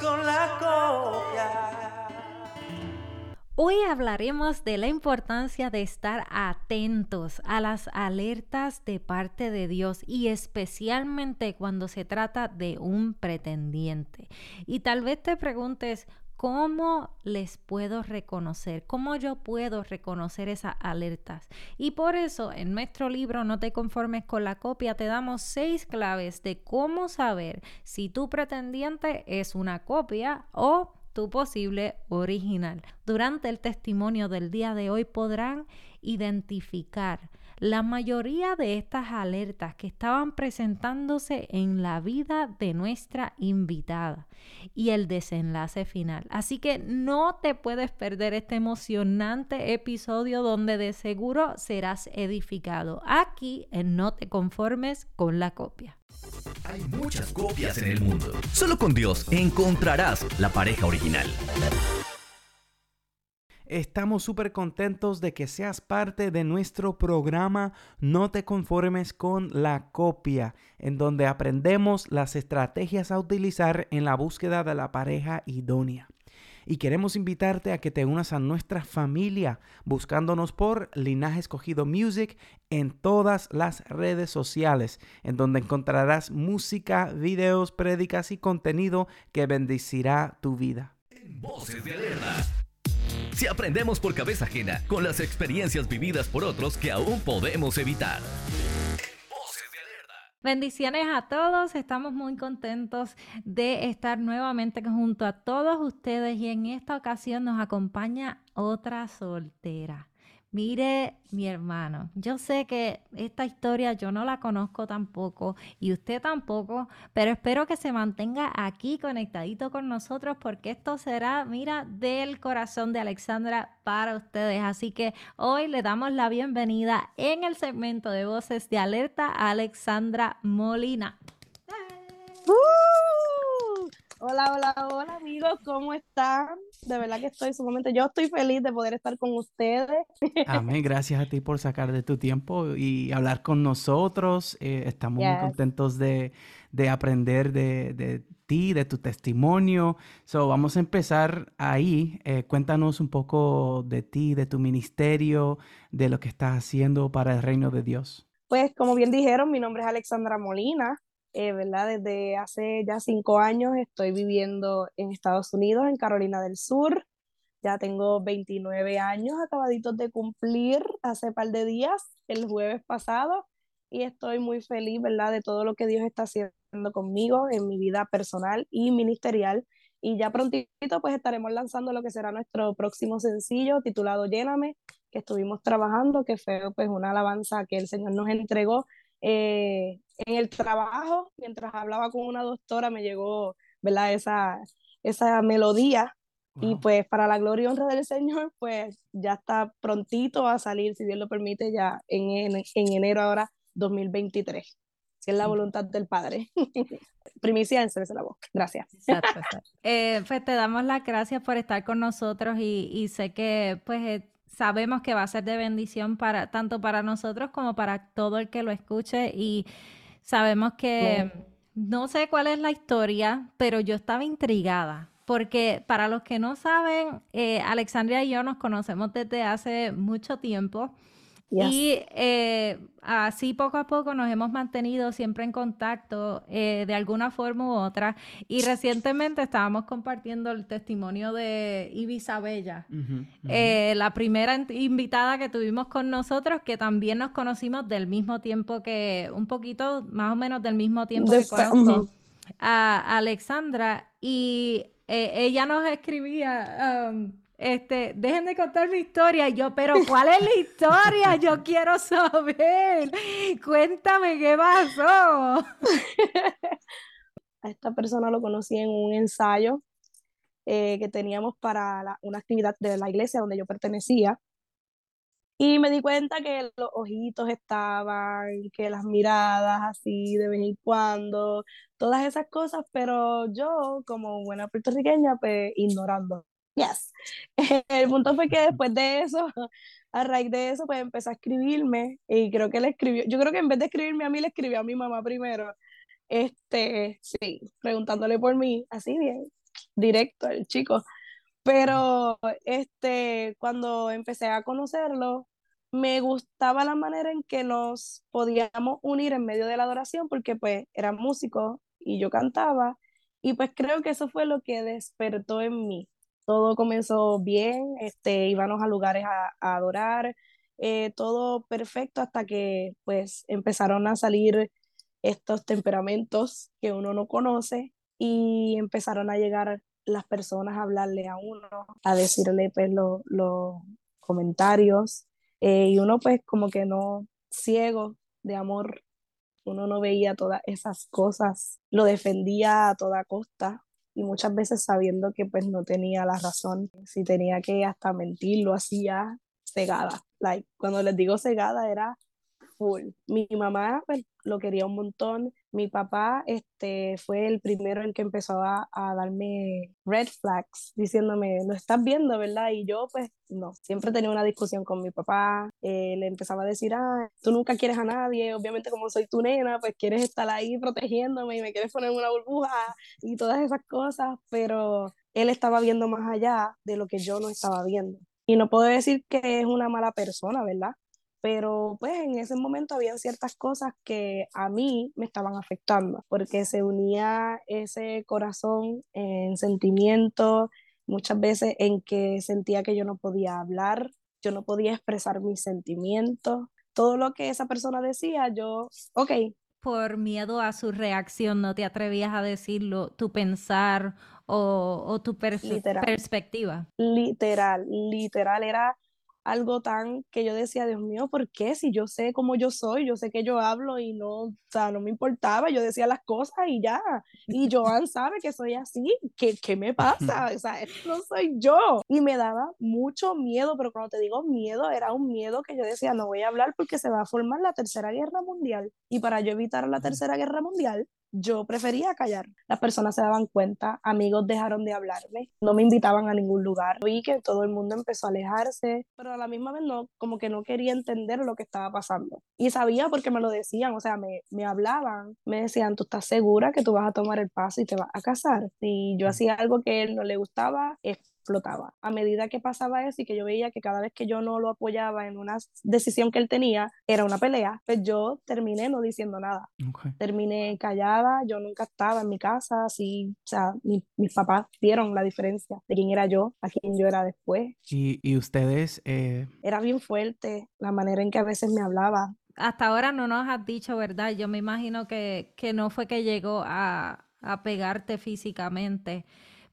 con la copia. Hoy hablaremos de la importancia de estar atentos a las alertas de parte de Dios y especialmente cuando se trata de un pretendiente. Y tal vez te preguntes, ¿Cómo les puedo reconocer? ¿Cómo yo puedo reconocer esas alertas? Y por eso en nuestro libro No te conformes con la copia te damos seis claves de cómo saber si tu pretendiente es una copia o tu posible original. Durante el testimonio del día de hoy podrán identificar la mayoría de estas alertas que estaban presentándose en la vida de nuestra invitada y el desenlace final. Así que no te puedes perder este emocionante episodio donde de seguro serás edificado. Aquí en No te conformes con la copia. Hay muchas copias en el mundo. Solo con Dios encontrarás la pareja original. Estamos súper contentos de que seas parte de nuestro programa No te conformes con la copia, en donde aprendemos las estrategias a utilizar en la búsqueda de la pareja idónea. Y queremos invitarte a que te unas a nuestra familia buscándonos por Linaje Escogido Music en todas las redes sociales, en donde encontrarás música, videos, prédicas y contenido que bendecirá tu vida. Si aprendemos por cabeza ajena con las experiencias vividas por otros que aún podemos evitar. Bendiciones a todos, estamos muy contentos de estar nuevamente junto a todos ustedes y en esta ocasión nos acompaña otra soltera. Mire, mi hermano, yo sé que esta historia yo no la conozco tampoco y usted tampoco, pero espero que se mantenga aquí conectadito con nosotros porque esto será, mira, del corazón de Alexandra para ustedes. Así que hoy le damos la bienvenida en el segmento de voces de alerta a Alexandra Molina. Hola, hola, hola amigos, ¿cómo están? De verdad que estoy sumamente, yo estoy feliz de poder estar con ustedes. Amén, gracias a ti por sacar de tu tiempo y hablar con nosotros. Eh, estamos muy contentos de, aprender de, ti, de tu testimonio. So, vamos a empezar ahí. Eh, cuéntanos un poco de ti, de tu ministerio, de lo que estás haciendo para el reino de Dios. Pues como bien dijeron, mi nombre es Alexandra Molina. Eh, ¿verdad? Desde hace ya cinco años estoy viviendo en Estados Unidos, en Carolina del Sur. Ya tengo 29 años acabaditos de cumplir hace par de días, el jueves pasado, y estoy muy feliz, ¿verdad? De todo lo que Dios está haciendo conmigo en mi vida personal y ministerial. Y ya prontito pues estaremos lanzando lo que será nuestro próximo sencillo titulado Lléname, que estuvimos trabajando, que fue pues una alabanza que el Señor nos entregó eh, en el trabajo, mientras hablaba con una doctora, me llegó, ¿verdad? Esa, esa melodía. Y pues para la gloria y honra del Señor, pues ya está prontito a salir, si Dios lo permite, ya en, en, enero ahora 2023. Si es la voluntad del Padre. Primicia en la voz. Gracias. Eh, pues te damos las gracias por estar con nosotros y, y sé que pues eh, sabemos que va a ser de bendición para tanto para nosotros como para todo el que lo escuche y sabemos que no sé cuál es la historia, pero yo estaba intrigada porque para los que no saben, eh, Alexandria y yo nos conocemos desde hace mucho tiempo. Y eh, así poco a poco nos hemos mantenido siempre en contacto eh, de alguna forma u otra. Y recientemente estábamos compartiendo el testimonio de Ibiza Bella, eh, la primera invitada que tuvimos con nosotros, que también nos conocimos del mismo tiempo que, un poquito más o menos del mismo tiempo que conozco a Alexandra. Y ella nos escribía... Um, este, dejen de contar mi historia. Y yo, pero ¿cuál es la historia? Yo quiero saber. Cuéntame qué pasó. A esta persona lo conocí en un ensayo eh, que teníamos para una actividad de la iglesia donde yo pertenecía. Y me di cuenta que los ojitos estaban, que las miradas así de vez en cuando, todas esas cosas, pero yo como buena puertorriqueña, pues ignorando. Yes. El punto fue que después de eso, a raíz de eso, pues empezó a escribirme y creo que le escribió, yo creo que en vez de escribirme a mí, le escribió a mi mamá primero. Este, sí, preguntándole por mí, así bien. directo el chico. Pero este, cuando empecé a conocerlo, me gustaba la manera en que nos podíamos unir en medio de la adoración, porque pues era músico y yo cantaba, y pues creo que eso fue lo que despertó en mí. Todo comenzó bien, este, íbamos a lugares a, adorar, eh, todo perfecto hasta que pues empezaron a salir estos temperamentos que uno no conoce y empezaron a llegar las personas a hablarle a uno, a decirle pues los comentarios eh, y uno pues como que no ciego de amor, uno no veía todas esas cosas, lo defendía a toda costa y muchas veces sabiendo que pues no tenía la razón, si tenía que hasta mentir, lo hacía cegada. Like, cuando les digo cegada era Mi mamá pues, lo quería un montón. Mi papá este, fue el primero en que empezó a, a, darme red flags, diciéndome, lo estás viendo, ¿verdad? Y yo, pues, no. Siempre tenía una discusión con mi papá. Eh, le empezaba a decir, ah, tú nunca quieres a nadie. Obviamente, como soy tu nena, pues quieres estar ahí protegiéndome y me quieres poner una burbuja y todas esas cosas. Pero él estaba viendo más allá de lo que yo no estaba viendo. Y no puedo decir que es una mala persona, ¿verdad? Pero pues en ese momento había ciertas cosas que a mí me estaban afectando, porque se unía ese corazón en sentimientos, muchas veces en que sentía que yo no podía hablar, yo no podía expresar mis sentimientos. Todo lo que esa persona decía, yo, ok, por miedo a su reacción no te atrevías a decirlo, tu pensar o, o tu literal, perspectiva. Literal, literal, era algo tan que yo decía, Dios mío, ¿por qué? Si yo sé cómo yo soy, yo sé que yo hablo y no, o sea, no me importaba, yo decía las cosas y ya. Y Joan sabe que soy así, ¿qué, qué me pasa? O sea, no soy yo. Y me daba mucho miedo, pero cuando te digo miedo, era un miedo que yo decía, no voy a hablar porque se va a formar la Tercera Guerra Mundial. Y para yo evitar la Tercera Guerra Mundial, yo prefería callar. Las personas se daban cuenta, amigos dejaron de hablarme, no me invitaban a ningún lugar. Vi que todo el mundo empezó a alejarse, pero a la misma vez no, como que no quería entender lo que estaba pasando. Y sabía porque me lo decían, o sea, me, me hablaban, me decían, ¿tú estás segura que tú vas a tomar el paso y te vas a casar? Si yo hacía algo que a él no le gustaba, explotaba. A medida que pasaba eso y que yo veía que cada vez que yo no lo apoyaba en una decisión que él tenía, era una pelea, pues yo terminé no diciendo nada. Okay. Terminé callada, yo nunca estaba en mi casa, así, o sea, mi, mis papás vieron la diferencia de quién era yo, a quién yo era después. Y, y ustedes... Eh... Era bien fuerte la manera en que a veces me hablaba. Hasta ahora no nos has dicho, ¿verdad? Yo me imagino que, que no fue que llegó a, a pegarte físicamente,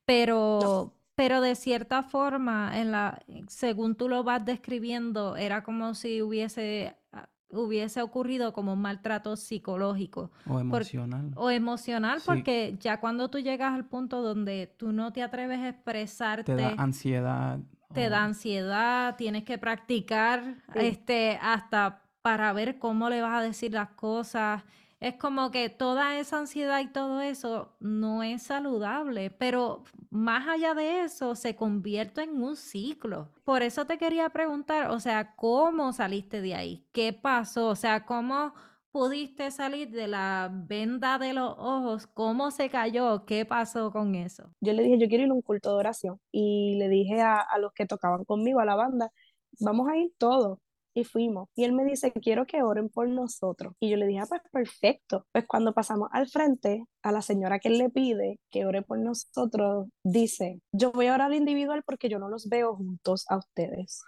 pero... No pero de cierta forma, en la, según tú lo vas describiendo, era como si hubiese, ah, hubiese ocurrido como un maltrato psicológico. O emocional. Por, o emocional, sí. porque ya cuando tú llegas al punto donde tú no te atreves a expresarte. Te da ansiedad. Te o... da ansiedad, tienes que practicar sí. este, hasta para ver cómo le vas a decir las cosas. Es como que toda esa ansiedad y todo eso no es saludable, pero más allá de eso se convierte en un ciclo. Por eso te quería preguntar, o sea, ¿cómo saliste de ahí? ¿Qué pasó? O sea, ¿cómo pudiste salir de la venda de los ojos? ¿Cómo se cayó? ¿Qué pasó con eso? Yo le dije, yo quiero ir a un culto de oración y le dije a, a los que tocaban conmigo, a la banda, vamos a ir todos y fuimos. Y él me dice, quiero que oren por nosotros. Y yo le dije, ah, pues perfecto. Pues cuando pasamos al frente, a la señora que él le pide que ore por nosotros, dice, yo voy a orar individual porque yo no los veo juntos a ustedes.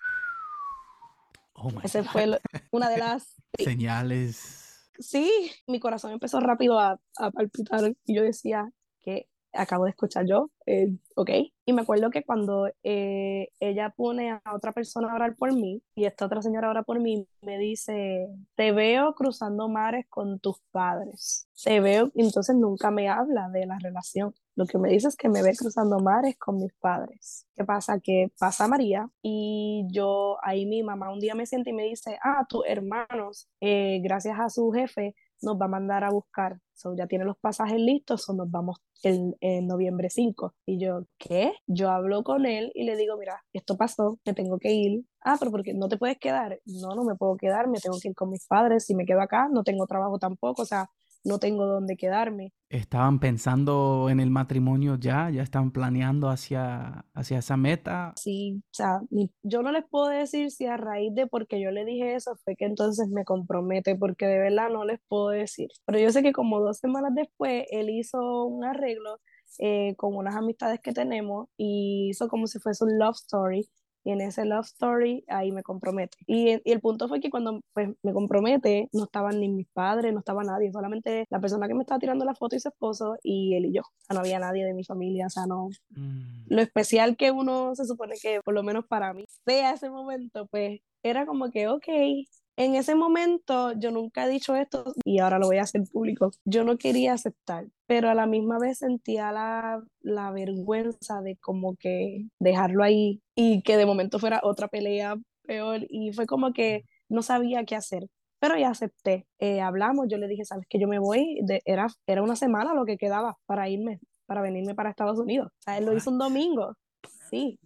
Oh Esa fue lo, una de las señales. Sí, mi corazón empezó rápido a, a palpitar y yo decía, que acabo de escuchar yo, eh, ok. Y me acuerdo que cuando eh, ella pone a otra persona a orar por mí, y esta otra señora ora por mí, me dice, te veo cruzando mares con tus padres. Te veo, entonces nunca me habla de la relación. Lo que me dice es que me ve cruzando mares con mis padres. ¿Qué pasa? Que pasa María y yo, ahí mi mamá un día me siente y me dice, ah, tus hermanos, eh, gracias a su jefe, nos va a mandar a buscar. So, ya tiene los pasajes listos, o nos vamos en, en, noviembre 5. Y yo, ¿qué? Yo hablo con él y le digo, mira, esto pasó, me tengo que ir. Ah, pero porque no te puedes quedar. No, no me puedo quedar, me tengo que ir con mis padres. Si me quedo acá, no tengo trabajo tampoco. O sea, no tengo dónde quedarme. ¿Estaban pensando en el matrimonio ya? ¿Ya estaban planeando hacia, hacia esa meta? Sí, o sea, yo no les puedo decir si a raíz de porque yo le dije eso fue que entonces me compromete, porque de verdad no les puedo decir. Pero yo sé que como dos semanas después, él hizo un arreglo eh, con unas amistades que tenemos y hizo como si fuese un love story. Y en ese love story, ahí me compromete. Y, y el punto fue que cuando pues, me compromete, no estaban ni mis padres, no estaba nadie, solamente la persona que me estaba tirando la foto y su esposo y él y yo. O sea, no había nadie de mi familia, o sea, no, Mm, lo especial que uno se supone que, por lo menos para mí, sea ese momento, pues era como que, ok, en ese momento yo nunca he dicho esto y ahora lo voy a hacer público. Yo no quería aceptar, pero a la misma vez sentía la, la vergüenza de como que dejarlo ahí y que de momento fuera otra pelea peor y fue como que no sabía qué hacer. Pero ya acepté, Eh, hablamos, yo le dije, sabes que yo me voy, de, era, era una semana lo que quedaba para irme, para venirme para Estados Unidos. O sea, él lo hizo un domingo. Sí,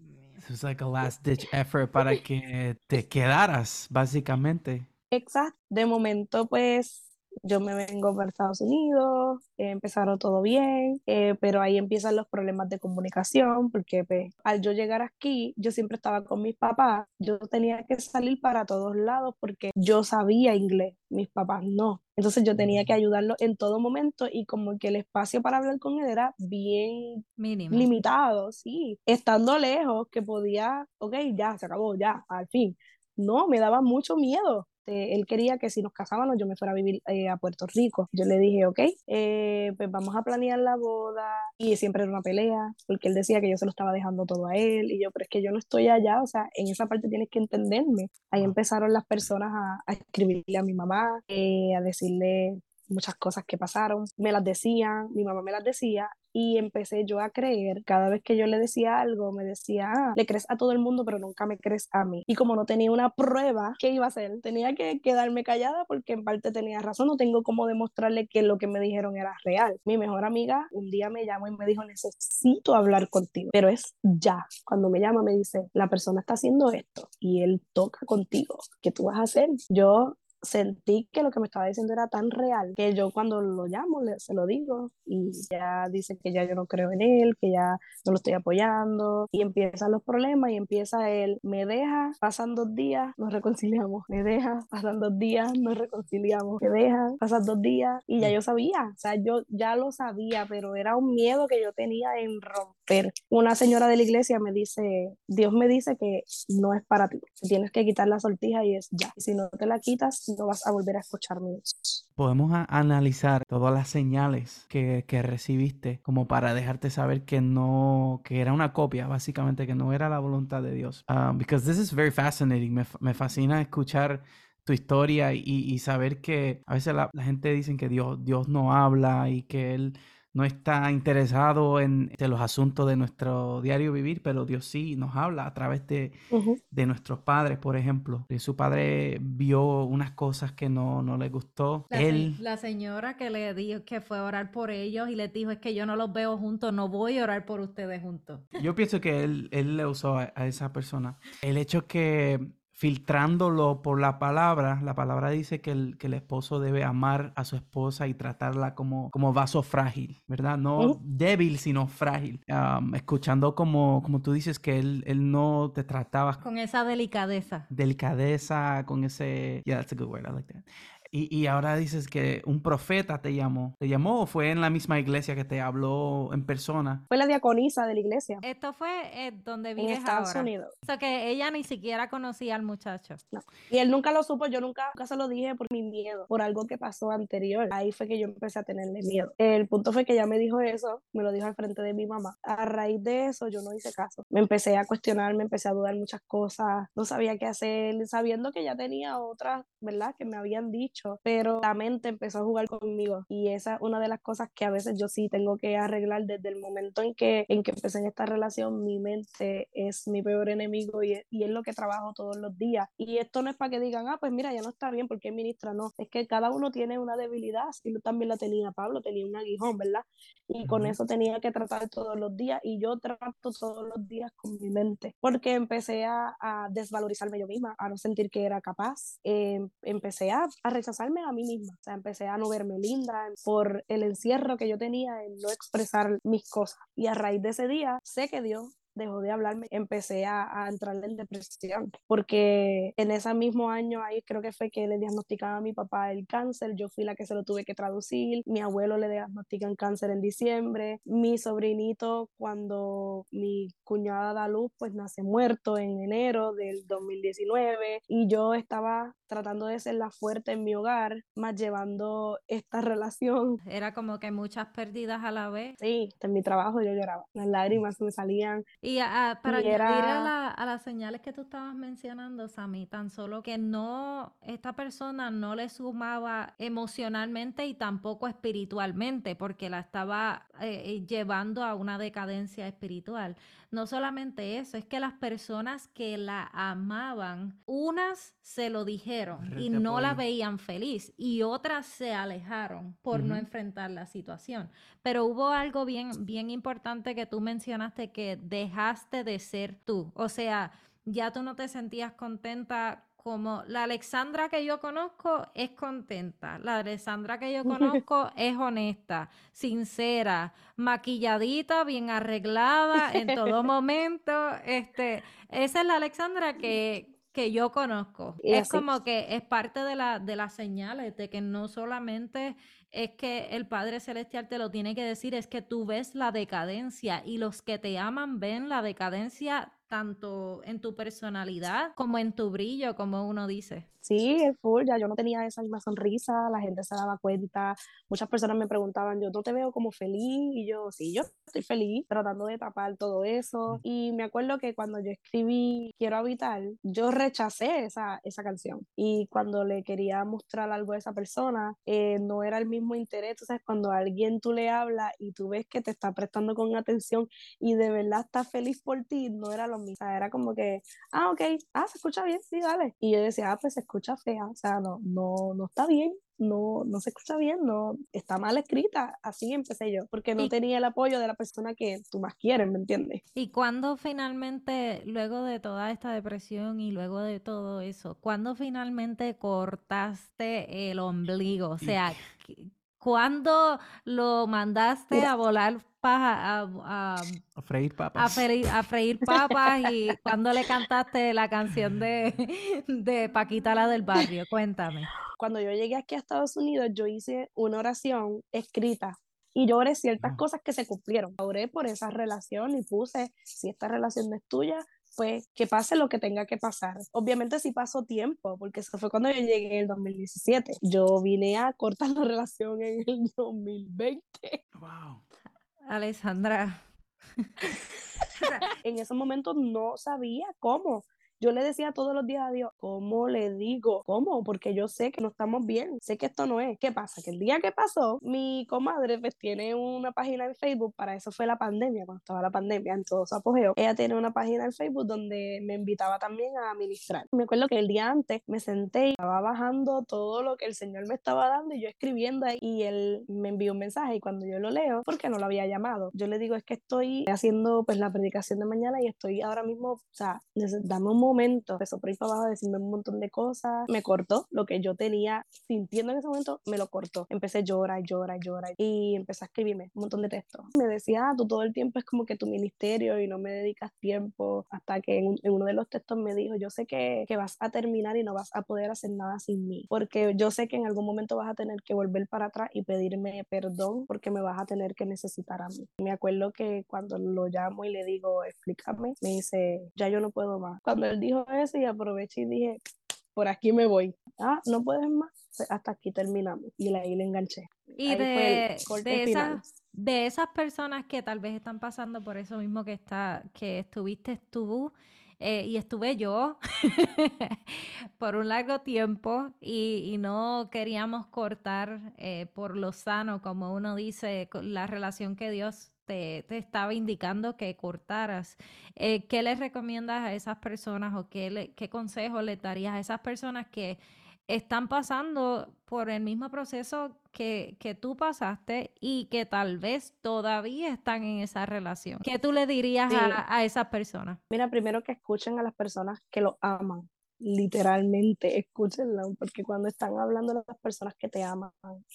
It was like a last ditch effort para que te quedaras, básicamente. exacto. De momento, pues yo me vengo para Estados Unidos, eh, empezaron todo bien, eh, pero ahí empiezan los problemas de comunicación, porque pues, al yo llegar aquí, yo siempre estaba con mis papás, yo tenía que salir para todos lados porque yo sabía inglés, mis papás no. Entonces yo tenía que ayudarlo en todo momento y como que el espacio para hablar con él era bien Mínimo. limitado, sí, estando lejos que podía, ok, ya, se acabó, ya, al fin. No, me daba mucho miedo. Eh, él quería que si nos casábamos yo me fuera a vivir eh, a Puerto Rico. Yo le dije, ok, eh, pues vamos a planear la boda. Y siempre era una pelea, porque él decía que yo se lo estaba dejando todo a él. Y yo, pero es que yo no estoy allá, o sea, en esa parte tienes que entenderme. Ahí empezaron las personas a, a escribirle a mi mamá, eh, a decirle muchas cosas que pasaron, me las decían, mi mamá me las decía y empecé yo a creer, cada vez que yo le decía algo, me decía, ah, le crees a todo el mundo, pero nunca me crees a mí. Y como no tenía una prueba, ¿qué iba a hacer? Tenía que quedarme callada porque en parte tenía razón, no tengo cómo demostrarle que lo que me dijeron era real. Mi mejor amiga un día me llamó y me dijo, necesito hablar contigo, pero es ya. Cuando me llama me dice, la persona está haciendo esto y él toca contigo, ¿qué tú vas a hacer? Yo sentí que lo que me estaba diciendo era tan real que yo cuando lo llamo le, se lo digo y ya dice que ya yo no creo en él, que ya no lo estoy apoyando y empiezan los problemas y empieza él, me deja, pasan dos días, nos reconciliamos, me deja, pasan dos días, nos reconciliamos, me deja, pasan dos días y ya yo sabía, o sea, yo ya lo sabía, pero era un miedo que yo tenía en romper. Una señora de la iglesia me dice, Dios me dice que no es para ti, tienes que quitar la sortija y es ya, si no te la quitas, no vas a volver a escuchar mi voz. Podemos analizar todas las señales que, que recibiste como para dejarte saber que no, que era una copia, básicamente, que no era la voluntad de Dios. Um, because this is very fascinating. Me, me fascina escuchar tu historia y, y saber que a veces la, la gente dice que Dios, Dios no habla y que Él no está interesado en, en los asuntos de nuestro diario vivir, pero Dios sí nos habla a través de, de nuestros padres, por ejemplo. Que su padre vio unas cosas que no, no le gustó. La, Él, la señora que le dijo que fue a orar por ellos y les dijo es que yo no los veo juntos, no voy a orar por ustedes juntos. yo pienso que él, él le usó a, a esa persona. El hecho que filtrándolo por la palabra, la palabra dice que el, que el esposo debe amar a su esposa y tratarla como, como vaso frágil, ¿verdad? No débil, sino frágil. Escuchando como, como tú dices que él, él no te trataba Con esa delicadeza. delicadeza, con ese... Yeah, that's a good word, I like that. Y, y ahora dices que un profeta te llamó. ¿Te llamó o fue en la misma iglesia que te habló en persona? Fue la diaconisa de la iglesia Esto fue eh, donde en vives Estados ahora. Unidos. O sea que ella ni siquiera conocía al muchacho. Y él nunca lo supo, yo nunca, nunca se lo dije por mi miedo, por algo que pasó anterior. Ahí fue que yo empecé a tenerle miedo. El punto fue que ella me dijo eso, me lo dijo al frente de mi mamá. A raíz de eso yo no hice caso. Me empecé a cuestionar, me empecé a dudar muchas cosas, no sabía qué hacer, sabiendo que ya tenía otras, ¿verdad? Que me habían dicho, pero la mente empezó a jugar conmigo. Y esa es una de las cosas que a veces yo sí tengo que arreglar desde el momento en que, en que empecé en esta relación, mi mente es mi peor enemigo y, y es lo que trabajo todos los días. Y esto no es para que digan, ah, pues mira, ya no está bien porque es ministra, no, es que cada uno tiene una debilidad, y también la tenía Pablo, tenía un aguijón, ¿verdad? Y con eso tenía que tratar todos los días y yo trato todos los días con mi mente, porque empecé a, a desvalorizarme yo misma, a no sentir que era capaz, eh, empecé a, a rechazar rechazarme a mí misma. O sea, empecé a no verme linda por el encierro que yo tenía en no expresar mis cosas. Y a raíz de ese día, sé que Dios dejó de hablarme, empecé a, a, entrar en depresión, porque en ese mismo año ahí creo que fue que le diagnosticaban a mi papá el cáncer, yo fui la que se lo tuve que traducir, mi abuelo le diagnostican cáncer en diciembre, mi sobrinito cuando mi cuñada da luz pues nace muerto en enero del 2019 y yo estaba tratando de ser la fuerte en mi hogar, más llevando esta relación. Era como que muchas pérdidas a la vez. Sí, en mi trabajo yo lloraba, las lágrimas me salían, y a, para y era... añadir a, la, a, las señales que tú estabas mencionando, Sammy, tan solo que no, esta persona no le sumaba emocionalmente y tampoco espiritualmente, porque la estaba eh, llevando a una decadencia espiritual. No solamente eso, es que las personas que la amaban, unas se lo dijeron y no la veían feliz y otras se alejaron por uh -huh. no enfrentar la situación. Pero hubo algo bien, bien importante que tú mencionaste que dejaste de ser tú. O sea, ya tú no te sentías contenta como la Alexandra que yo conozco es contenta, la Alexandra que yo conozco es honesta, sincera, maquilladita, bien arreglada en todo momento. Este, esa es la Alexandra que, que yo conozco. Y es así. como que es parte de, la, de las señales de que no solamente es que el Padre Celestial te lo tiene que decir, es que tú ves la decadencia y los que te aman ven la decadencia tanto en tu personalidad como en tu brillo, como uno dice. Sí, es full, ya yo no tenía esa misma sonrisa, la gente se daba cuenta, muchas personas me preguntaban, yo no te veo como feliz, y yo, sí, yo estoy feliz, tratando de tapar todo eso, y me acuerdo que cuando yo escribí Quiero Habitar, yo rechacé esa, esa canción, y cuando le quería mostrar algo a esa persona, eh, no era el mismo interés, o sea, cuando a alguien tú le hablas y tú ves que te está prestando con atención y de verdad está feliz por ti, no era lo mismo, o sea, era como que, ah, ok, ah, se escucha bien, sí, dale, y yo decía, ah, pues se escucha fea, o sea, no, no, no está bien, no, no se escucha bien, no, está mal escrita, así empecé yo, porque no Y- tenía el apoyo de la persona que tú más quieres, ¿me entiendes? ¿Y cuándo finalmente, luego de toda esta depresión y luego de todo eso, cuándo finalmente cortaste el ombligo? O sea, ¿qué- ¿cuándo lo mandaste a volar paja, a, a- A freír a papas. freír, a freír papas y cuándo le cantaste la canción de, de Paquita la del barrio? Cuéntame. Cuando yo llegué aquí a Estados Unidos, yo hice una oración escrita y yo oré ciertas cosas que se cumplieron. Oré por esa relación y puse, si esta relación no es tuya, pues que pase lo que tenga que pasar. Obviamente sí pasó tiempo, porque eso fue cuando yo llegué en el 2017. Yo vine a cortar la relación en el 2020. Wow. Alessandra. En ese momento no sabía cómo. Yo le decía todos los días a Dios, ¿cómo le digo? ¿Cómo? Porque yo sé que no estamos bien, sé que esto no es. ¿Qué pasa? Que el día que pasó, mi comadre pues tiene una página en Facebook, para eso fue la pandemia, cuando estaba la pandemia en todo su apogeo. Ella tiene una página en Facebook donde me invitaba también a ministrar. Me acuerdo que el día antes me senté y estaba bajando todo lo que el Señor me estaba dando y yo escribiendo ahí y él me envió un mensaje y cuando yo lo leo, porque no lo había llamado, yo le digo es que estoy haciendo pues la predicación de mañana y estoy ahora mismo, o sea, dame un empezó por ahí para abajo a decirme un montón de cosas, me cortó lo que yo tenía sintiendo en ese momento, me lo cortó, empecé a llorar, llorar, llorar y empecé a escribirme un montón de textos. Me decía, ah, tú todo el tiempo es como que tu ministerio y no me dedicas tiempo, hasta que en, en uno de los textos me dijo, yo sé que, que vas a terminar y no vas a poder hacer nada sin mí, porque yo sé que en algún momento vas a tener que volver para atrás y pedirme perdón porque me vas a tener que necesitar a mí. Me acuerdo que cuando lo llamo y le digo, explícame, me dice, ya yo no puedo más. Cuando él dijo eso y aproveché y dije, por aquí me voy. Ah, no puedes más. Pues hasta aquí terminamos. Y ahí le enganché. Y Ahí de, de esas, de esas personas que tal vez están pasando por eso mismo que está, que estuviste tú eh, y estuve yo por un largo tiempo y, no queríamos cortar eh, por lo sano, como uno dice, la relación que Dios te, estaba indicando que cortaras. Eh, ¿qué les recomiendas a esas personas o qué, le- qué consejos les darías a esas personas que están pasando por el mismo proceso que, que tú pasaste y que tal vez todavía están en esa relación. ¿Qué tú le dirías Sí. a, a esas personas? Mira, primero que escuchen a las personas que lo aman. literalmente, escúchenla, porque cuando están hablando las personas que te aman,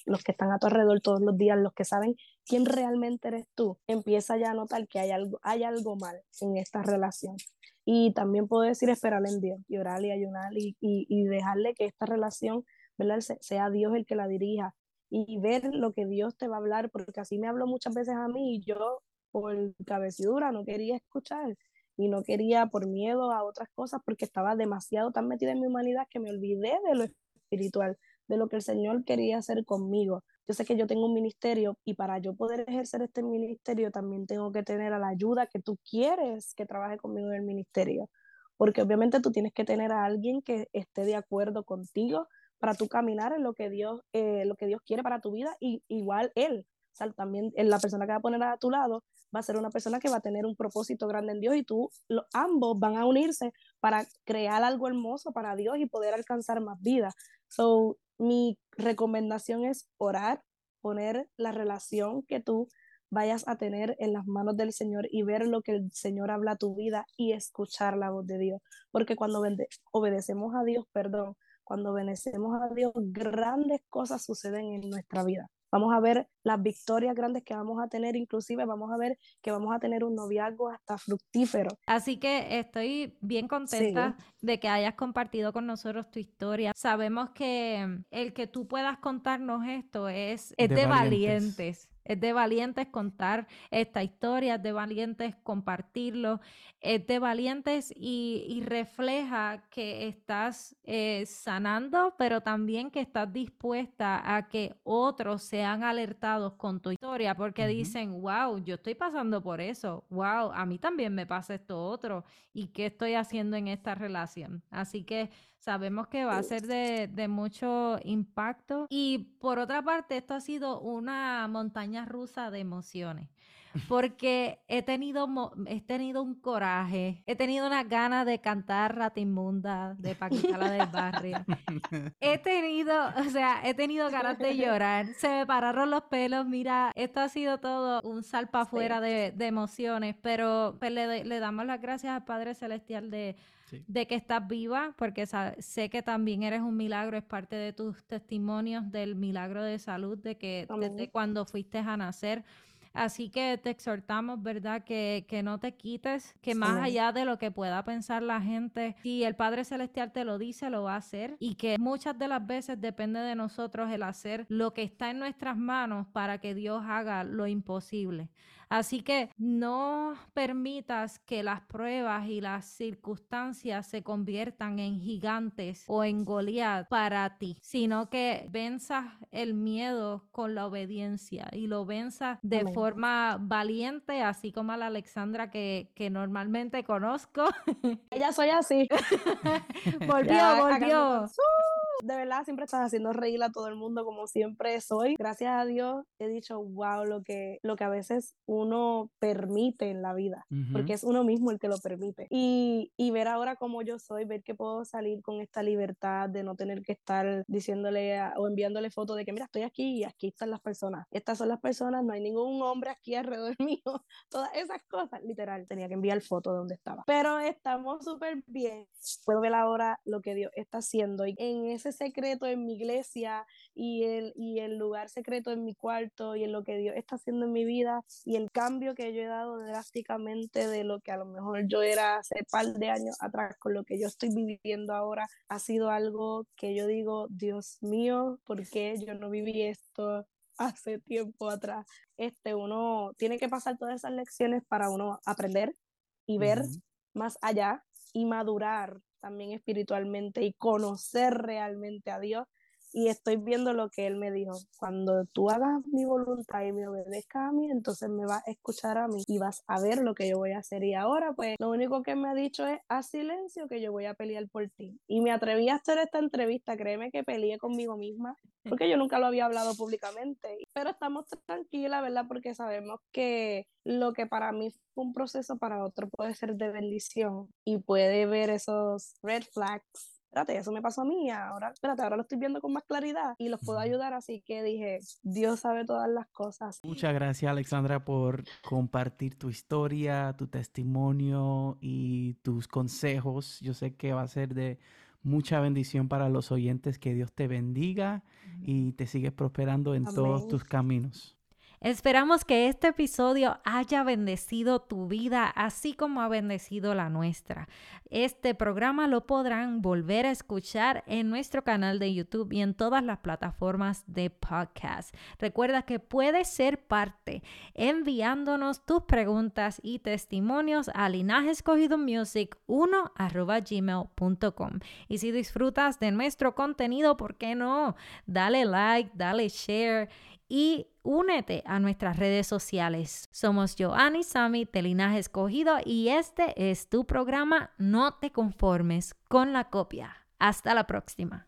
los que están a tu alrededor todos los días, los que saben quién realmente eres tú, empieza ya a notar que hay algo, hay algo mal en esta relación. Y también puedo decir esperar en Dios, y orar y ayunar y, y, dejarle que esta relación, ¿verdad? sea Dios el que la dirija y ver lo que Dios te va a hablar, porque así me habló muchas veces a mí y yo por cabecidura no quería escuchar y no quería por miedo a otras cosas porque estaba demasiado tan metida en mi humanidad que me olvidé de lo espiritual, de lo que el Señor quería hacer conmigo. Yo sé que yo tengo un ministerio y para yo poder ejercer este ministerio también tengo que tener a la ayuda que tú quieres que trabaje conmigo en el ministerio, porque obviamente tú tienes que tener a alguien que esté de acuerdo contigo para tú caminar en lo que Dios, eh, lo que Dios quiere para tu vida y igual Él. O sea, también la persona que va a poner a tu lado va a ser una persona que va a tener un propósito grande en Dios y tú, ambos van a unirse para crear algo hermoso para Dios y poder alcanzar más vida. So, mi recomendación es orar, poner la relación que tú vayas a tener en las manos del Señor y ver lo que el Señor habla a tu vida y escuchar la voz de Dios. Porque cuando obedecemos a Dios, perdón, cuando obedecemos a Dios, grandes cosas suceden en nuestra vida. Vamos a ver las victorias grandes que vamos a tener, inclusive vamos a ver que vamos a tener un noviazgo hasta fructífero. Así que estoy bien contenta de que hayas compartido con nosotros tu historia. Sabemos que el que tú puedas contarnos esto es, de, valientes es de valientes contar esta historia, es de valientes compartirlo, es de valientes y, refleja que estás eh, sanando, pero también que estás dispuesta a que otros sean alertados con tu historia, porque dicen, wow, yo estoy pasando por eso, wow, a mí también me pasa esto otro, y qué estoy haciendo en esta relación. Así que sabemos que va a ser de, mucho impacto. Y por otra parte, esto ha sido una montaña rusa de emociones. Porque he tenido, he tenido un coraje, he tenido una ganas de cantar Rata Inmunda de Paquita la del Barrio. He tenido, o sea, he tenido ganas de llorar. Se me pararon los pelos. Mira, esto ha sido todo un salpa afuera de, emociones, pero pues, le, le damos las gracias al Padre Celestial de de que estás viva, porque sé que también eres un milagro, es parte de tus testimonios del milagro de salud, de que desde cuando fuiste a nacer. Así que te exhortamos, ¿verdad? Que, que no te quites, que más allá de lo que pueda pensar la gente, si el Padre Celestial te lo dice, lo va a hacer y que muchas de las veces depende de nosotros el hacer lo que está en nuestras manos para que Dios haga lo imposible. Así que no permitas que las pruebas y las circunstancias se conviertan en gigantes o en Goliat para ti, sino que venzas el miedo con la obediencia y lo venzas de forma valiente, así como a la Alexandra que, que normalmente conozco. Ella soy así. volvió, volvió de verdad siempre estás haciendo reír a todo el mundo como siempre soy. Gracias a Dios he dicho, wow, lo que, lo que a veces uno permite en la vida, porque es uno mismo el que lo permite. Y, y ver ahora cómo yo soy, ver que puedo salir con esta libertad de no tener que estar diciéndole o enviándole fotos de que, mira, estoy aquí y aquí están las personas. Estas son las personas, no hay ningún hombre aquí alrededor mío. Todas esas cosas, literal, tenía que enviar fotos de donde estaba. Pero estamos súper bien. Puedo ver ahora lo que Dios está haciendo y en ese secreto en mi iglesia y el, y el lugar secreto en mi cuarto y en lo que Dios está haciendo en mi vida y el cambio que yo he dado drásticamente de lo que a lo mejor yo era hace par de años atrás con lo que yo estoy viviendo ahora ha sido algo que yo digo, Dios mío, ¿por qué yo no viví esto? hace tiempo atrás. Este, uno tiene que pasar todas esas lecciones para uno aprender y ver más allá y madurar también espiritualmente y conocer realmente a Dios y estoy viendo lo que él me dijo. Cuando tú hagas mi voluntad y me obedezcas a mí, entonces me vas a escuchar a mí y vas a ver lo que yo voy a hacer. Y ahora, pues, lo único que me ha dicho es, haz silencio que yo voy a pelear por ti. Y me atreví a hacer esta entrevista, créeme que peleé conmigo misma, porque yo nunca lo había hablado públicamente. Pero estamos tranquilas, ¿verdad? Porque sabemos que lo que para mí fue un proceso, para otro puede ser de bendición y puede ver esos red flags espérate, eso me pasó a mí, ahora, espérate, ahora lo estoy viendo con más claridad y los puedo ayudar, así que dije, Dios sabe todas las cosas. Muchas gracias, Alexandra, por compartir tu historia, tu testimonio y tus consejos. Yo sé que va a ser de mucha bendición para los oyentes. Que Dios te bendiga y te sigue prosperando en todos Amén. tus caminos. Esperamos que este episodio haya bendecido tu vida así como ha bendecido la nuestra. Este programa lo podrán volver a escuchar en nuestro canal de YouTube y en todas las plataformas de podcast. Recuerda que puedes ser parte enviándonos tus preguntas y testimonios a linajescogidomusic1 Y si disfrutas de nuestro contenido, ¿por qué no? Dale like, dale share y únete a nuestras redes sociales. Somos Joanny Sami de Linaje Escogido y este es tu programa No te conformes con la copia. Hasta la próxima.